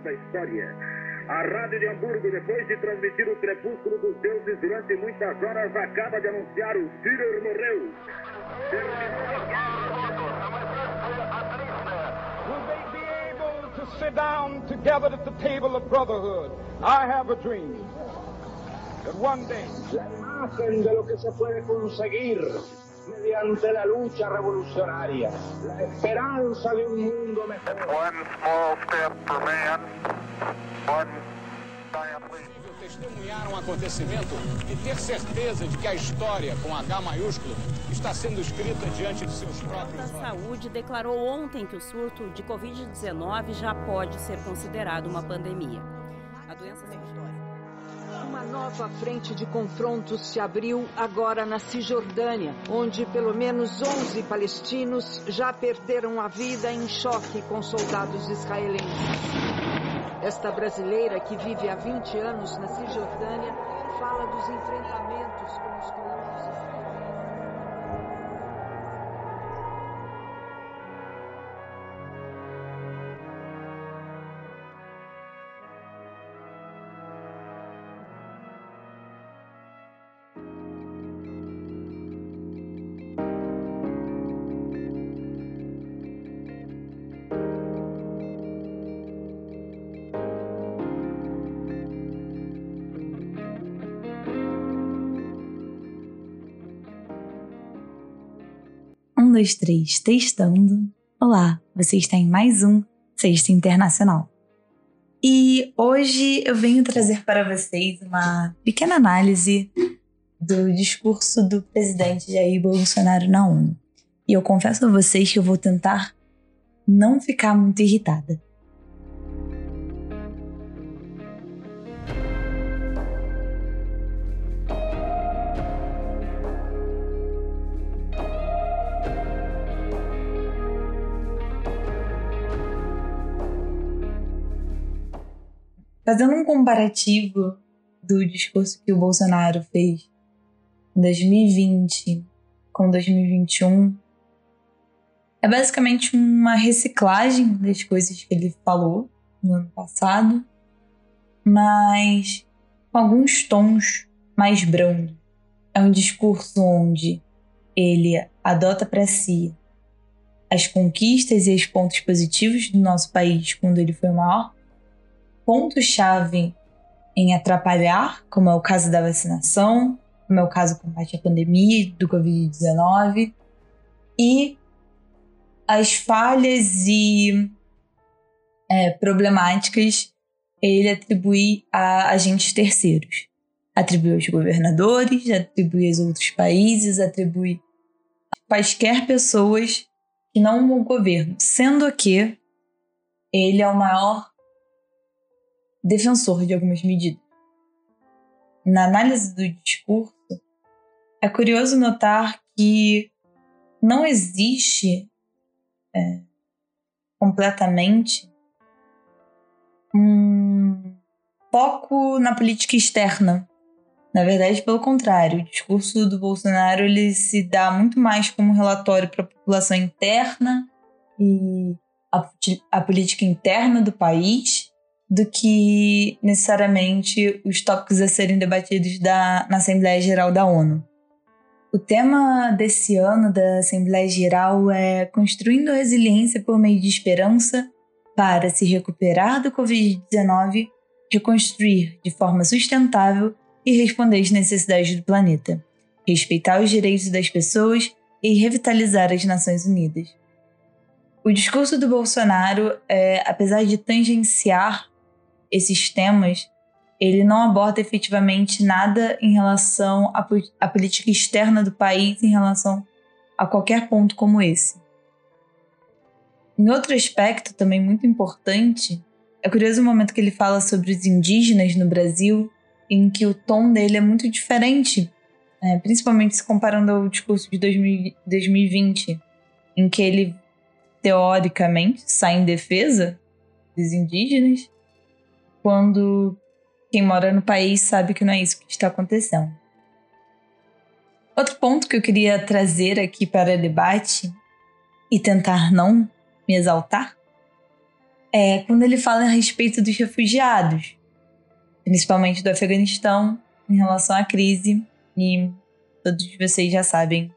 da história. A Rádio de Hamburgo, depois de transmitir o Crepúsculo dos Deuses durante muitas horas, acaba de anunciar o Führer morreu. Will they be able to sit down together at the table of brotherhood? I have a dream that one day. La imagen de lo que se puede conseguir mediante la lucha revolucionaria, la esperanza de un mundo mejor. One small step for man, one giant leap. testemunhar um acontecimento e ter certeza de que a história, com H maiúsculo, está sendo escrita diante de seus A próprios olhos. Saúde declarou ontem que o surto de Covid-19 já pode ser considerado uma pandemia. A doença. Uma nova frente de confrontos se abriu agora na Cisjordânia, onde pelo menos 11 palestinos já perderam a vida em choque com soldados israelenses. Esta brasileira, que vive há 20 anos na Cisjordânia, fala dos enfrentamentos com os Um, dois, três, testando. Olá, você está em mais um Sexta Internacional. E hoje eu venho trazer para vocês uma pequena análise do discurso do presidente Jair Bolsonaro na ONU. E eu confesso a vocês que eu vou tentar não ficar muito irritada. Fazendo um comparativo do discurso que o Bolsonaro fez em 2020 com 2021, é basicamente uma reciclagem das coisas que ele falou no ano passado, mas com alguns tons mais brandos. É um discurso onde ele adota para si as conquistas e os pontos positivos do nosso país quando ele foi maior, ponto-chave em atrapalhar, como é o caso da vacinação, como é o caso do combate à pandemia do Covid-19, e as falhas e é, problemáticas ele atribui a agentes terceiros. Atribui aos governadores, atribui aos outros países, atribui a quaisquer pessoas que não o governo, sendo que ele é o maior defensor de algumas medidas. Na análise do discurso, é curioso notar que não existe é, completamente um foco na política externa. Na verdade, pelo contrário, o discurso do Bolsonaro ele se dá muito mais como relatório para a população interna e a, a política interna do país do que necessariamente os tópicos a serem debatidos da, na Assembleia Geral da ONU. O tema desse ano da Assembleia Geral é Construindo Resiliência por meio de Esperança para se recuperar do Covid-19, reconstruir de forma sustentável e responder às necessidades do planeta, respeitar os direitos das pessoas e revitalizar as Nações Unidas. O discurso do Bolsonaro, é, apesar de tangenciar esses temas, ele não aborda efetivamente nada em relação à, à política externa do país em relação a qualquer ponto como esse. Em outro aspecto também muito importante, é curioso o momento que ele fala sobre os indígenas no Brasil, em que o tom dele é muito diferente, né? principalmente se comparando ao discurso de 2000, 2020, em que ele, teoricamente, sai em defesa dos indígenas, quando quem mora no país sabe que não é isso que está acontecendo. Outro ponto que eu queria trazer aqui para debate e tentar não me exaltar é quando ele fala a respeito dos refugiados, principalmente do Afeganistão, em relação à crise. E todos vocês já sabem,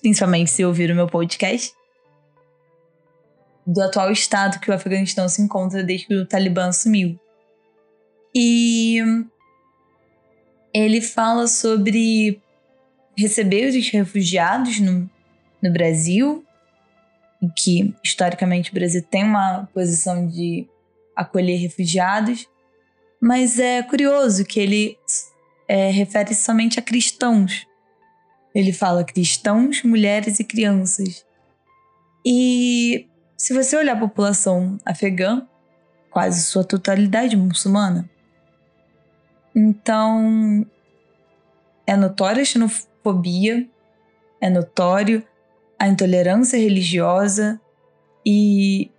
principalmente se ouviram meu podcast, do atual estado que o Afeganistão se encontra desde que o Talibã assumiu. E ele fala sobre receber os refugiados no, no Brasil, que historicamente o Brasil tem uma posição de acolher refugiados, mas é curioso que ele é, refere somente a cristãos. Ele fala cristãos, mulheres e crianças. E se você olhar a população afegã, quase sua totalidade muçulmana, então é notória a xenofobia, é notório a intolerância religiosa e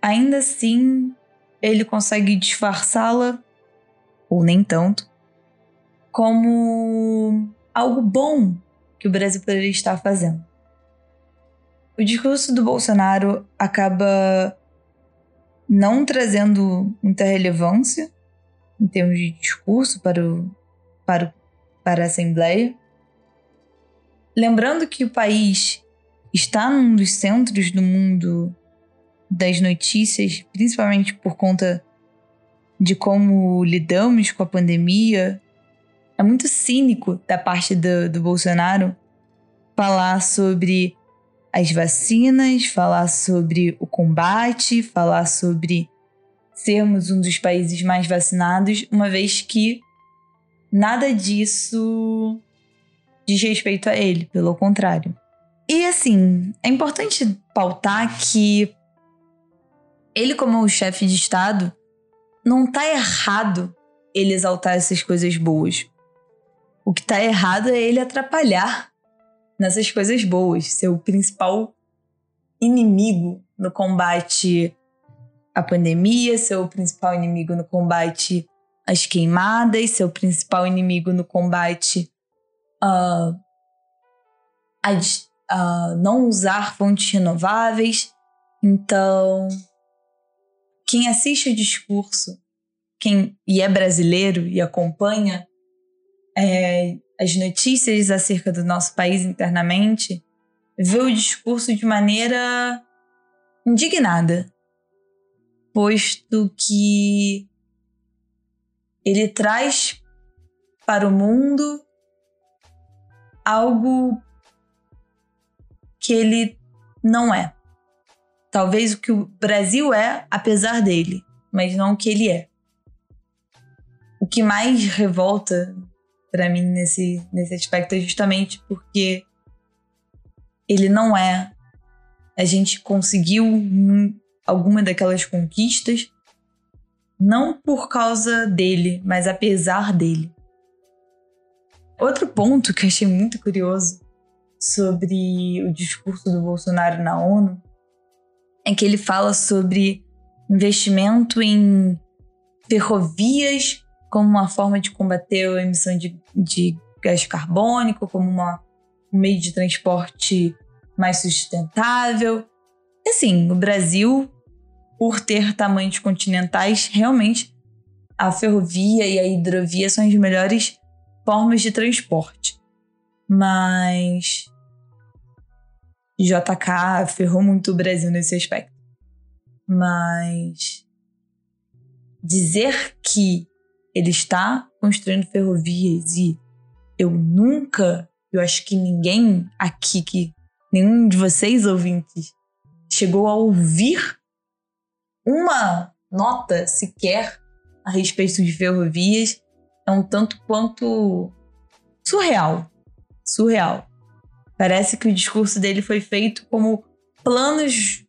ainda assim ele consegue disfarçá-la, ou nem tanto, como algo bom que o Brasil poderia estar fazendo. O discurso do Bolsonaro acaba não trazendo muita relevância em termos de discurso para, o, para, para a Assembleia. Lembrando que o país está num dos centros do mundo das notícias, principalmente por conta de como lidamos com a pandemia, é muito cínico da parte do, do Bolsonaro falar sobre as vacinas, falar sobre o combate, falar sobre sermos um dos países mais vacinados, uma vez que nada disso diz respeito a ele, pelo contrário. E assim, é importante pautar que ele, como o chefe de Estado, não tá errado ele exaltar essas coisas boas. O que tá errado é ele atrapalhar nessas coisas boas, ser o principal inimigo no combate à pandemia, ser o principal inimigo no combate às queimadas, ser o principal inimigo no combate uh, a, uh, não usar fontes renováveis. Então, quem assiste o discurso, quem e é brasileiro e acompanha é, as notícias acerca do nosso país internamente, vê o discurso de maneira indignada, posto que ele traz para o mundo algo que ele não é. Talvez o que o Brasil é, apesar dele, mas não o que ele é. O que mais revolta para mim nesse, nesse aspecto é justamente porque ele não é. A gente conseguiu alguma daquelas conquistas não por causa dele, mas apesar dele. Outro ponto que achei muito curioso sobre o discurso do Bolsonaro na ONU é que ele fala sobre investimento em ferrovias como uma forma de combater a emissão de, de gás carbônico, como uma, um meio de transporte mais sustentável. Assim, o Brasil, por ter tamanhos continentais, realmente a ferrovia e a hidrovia são as melhores formas de transporte. Mas JK ferrou muito o Brasil nesse aspecto. Mas dizer que ele está construindo ferrovias e eu nunca, eu acho que ninguém aqui, que nenhum de vocês ouvintes, chegou a ouvir uma nota sequer a respeito de ferrovias é um tanto quanto surreal. Surreal. Parece que o discurso dele foi feito como planos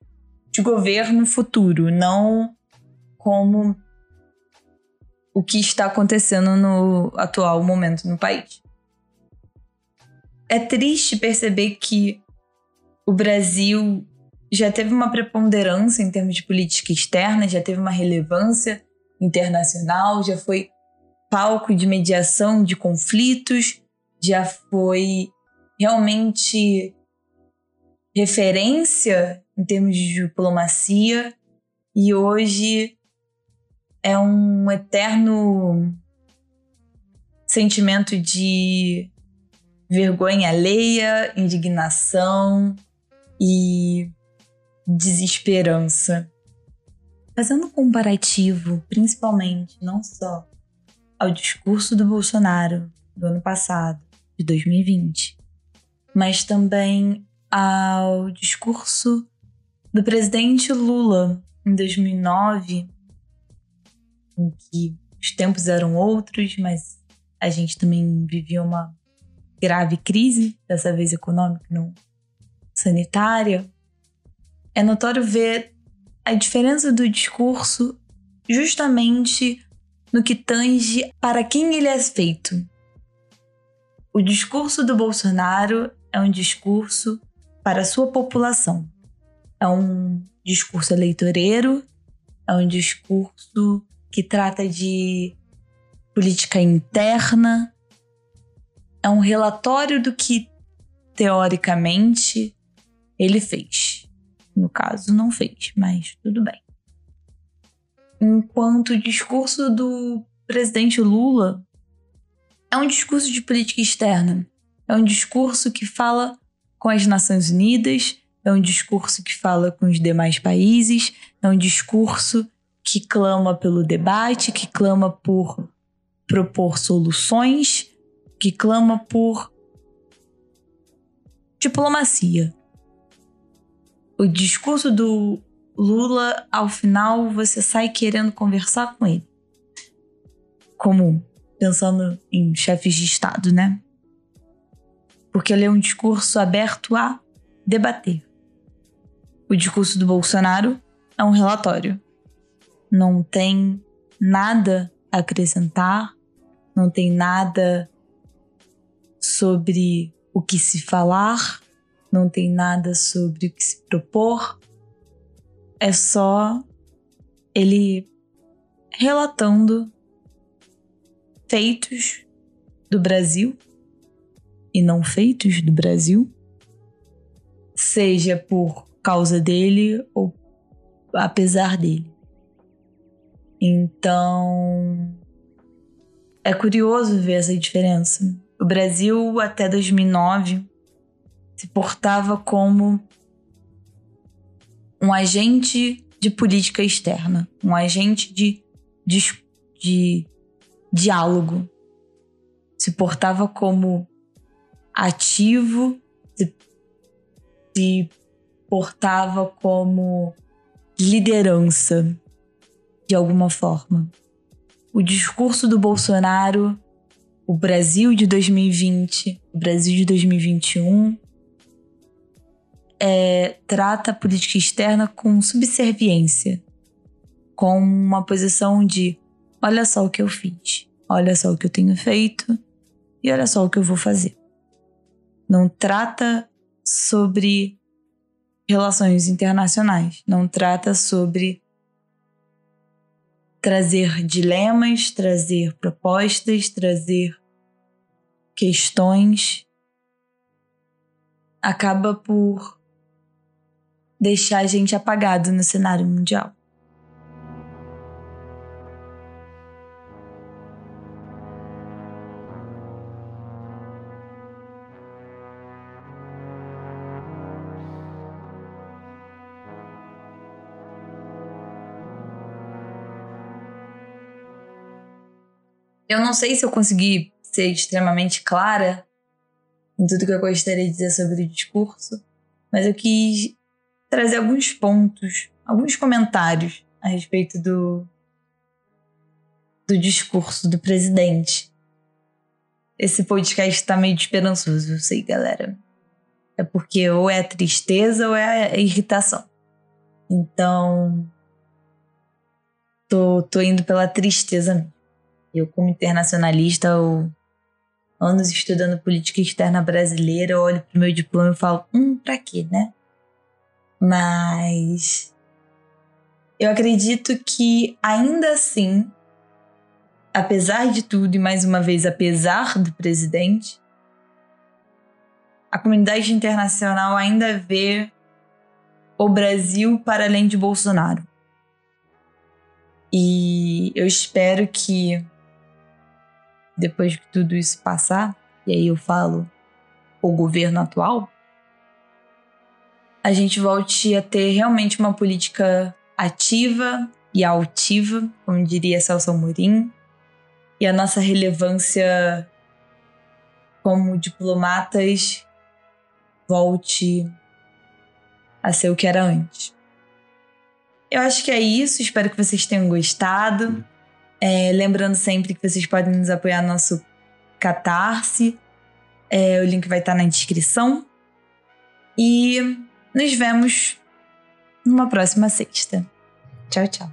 de governo futuro, não como o que está acontecendo no atual momento no país. É triste perceber que o Brasil já teve uma preponderância em termos de política externa, já teve uma relevância internacional, já foi palco de mediação de conflitos, já foi realmente referência em termos de diplomacia E hoje é um eterno sentimento de vergonha alheia, indignação e desesperança. Fazendo um comparativo, principalmente, não só ao discurso do Bolsonaro do ano passado, de 2020, mas também ao discurso do presidente Lula em 2009, em que os tempos eram outros, mas a gente também vivia uma grave crise, dessa vez econômica, não sanitária. É notório ver a diferença do discurso justamente no que tange para quem ele é feito. O discurso do Bolsonaro é um discurso para a sua população. É um discurso eleitoreiro, é um discurso que trata de política interna, é um relatório do que, teoricamente, ele fez. No caso, não fez, mas tudo bem. Enquanto o discurso do presidente Lula é um discurso de política externa, é um discurso que fala com as Nações Unidas, é um discurso que fala com os demais países, é um discurso que clama pelo debate, que clama por propor soluções, que clama por diplomacia. O discurso do Lula, ao final, você sai querendo conversar com ele. Como pensando em chefes de Estado, né? Porque ele é um discurso aberto a debater. O discurso do Bolsonaro é um relatório. Não tem nada a acrescentar, não tem nada sobre o que se falar, não tem nada sobre o que se propor. É só ele relatando feitos do Brasil e não feitos do Brasil, seja por causa dele ou apesar dele. Então, é curioso ver essa diferença. O Brasil, até 2009, se portava como um agente de política externa, um agente de, de, de diálogo. Se portava como ativo, se, se portava como liderança, de alguma forma. O discurso do Bolsonaro, o Brasil de 2020, o Brasil de 2021, é, trata a política externa com subserviência, com uma posição de olha só o que eu fiz, olha só o que eu tenho feito e olha só o que eu vou fazer. Não trata sobre relações internacionais, não trata sobre trazer dilemas, trazer propostas, trazer questões. Acaba por deixar a gente apagado no cenário mundial. Eu não sei se eu consegui ser extremamente clara em tudo que eu gostaria de dizer sobre o discurso, mas eu quis trazer alguns pontos, alguns comentários a respeito do, do discurso do presidente. Esse podcast tá meio esperançoso, eu sei, galera. É porque ou é a tristeza ou é a irritação. Então, tô, tô indo pela tristeza mesmo. Eu, como internacionalista, ou anos estudando política externa brasileira, eu olho pro meu diploma e falo, hum, pra quê, né? Mas eu acredito que ainda assim, apesar de tudo, e mais uma vez, apesar do presidente, a comunidade internacional ainda vê o Brasil para além de Bolsonaro. E eu espero que depois que tudo isso passar, e aí eu falo o governo atual, a gente volte a ter realmente uma política ativa e altiva, como diria Celso Amorim, e a nossa relevância como diplomatas volte a ser o que era antes. Eu acho que é isso, espero que vocês tenham gostado. É, lembrando sempre que vocês podem nos apoiar no nosso Catarse. É, o link vai estar na descrição. E nos vemos numa próxima sexta. Tchau, tchau.